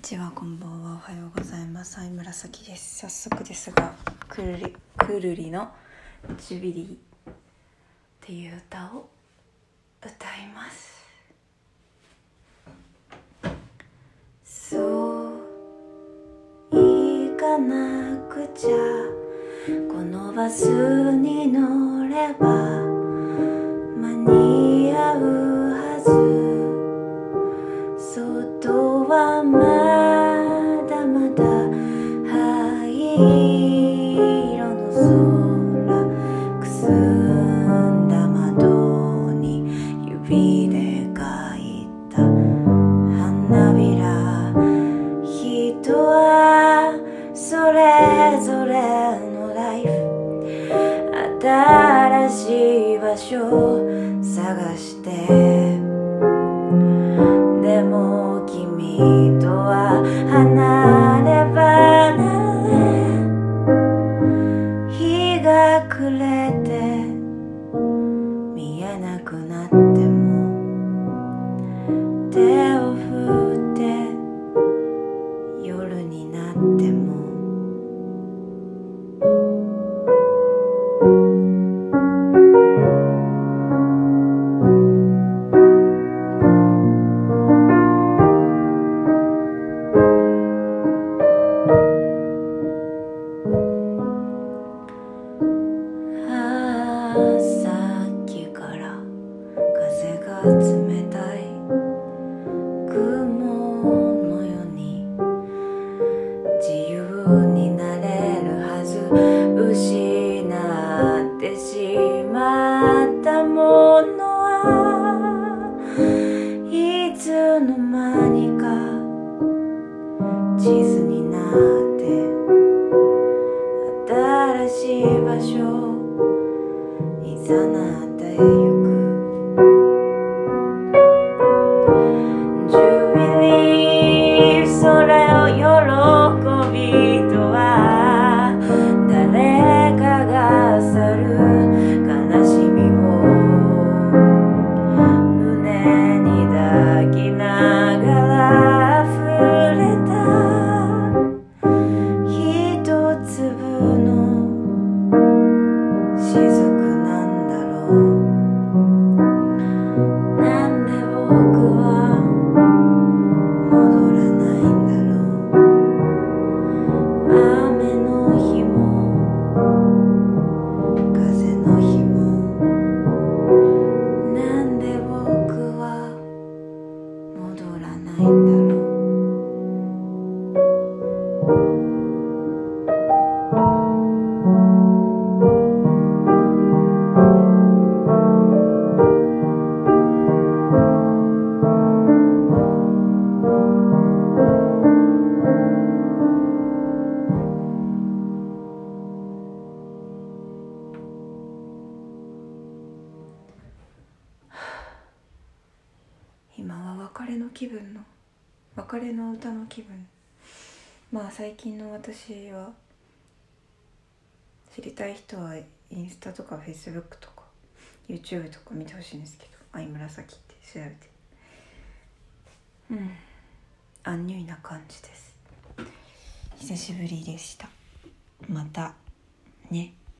ちはこんばんは。おはようございます。相紫です。早速ですがくるりくるりの「ジュビリー」っていう歌を歌います。そう行かなくちゃ。このバスに乗れば間に合う探して。でも君とくれて冷たい雲のように自由になれるはず。失ってしま 今は別れの気分の別れの歌の気分。まあ最近の私は知りたい人はインスタとかフェイスブックとか YouTube とか見てほしいんですけど「あいむらさき」って調べて。うん。アンニュイな感じです。久しぶりでした。またね。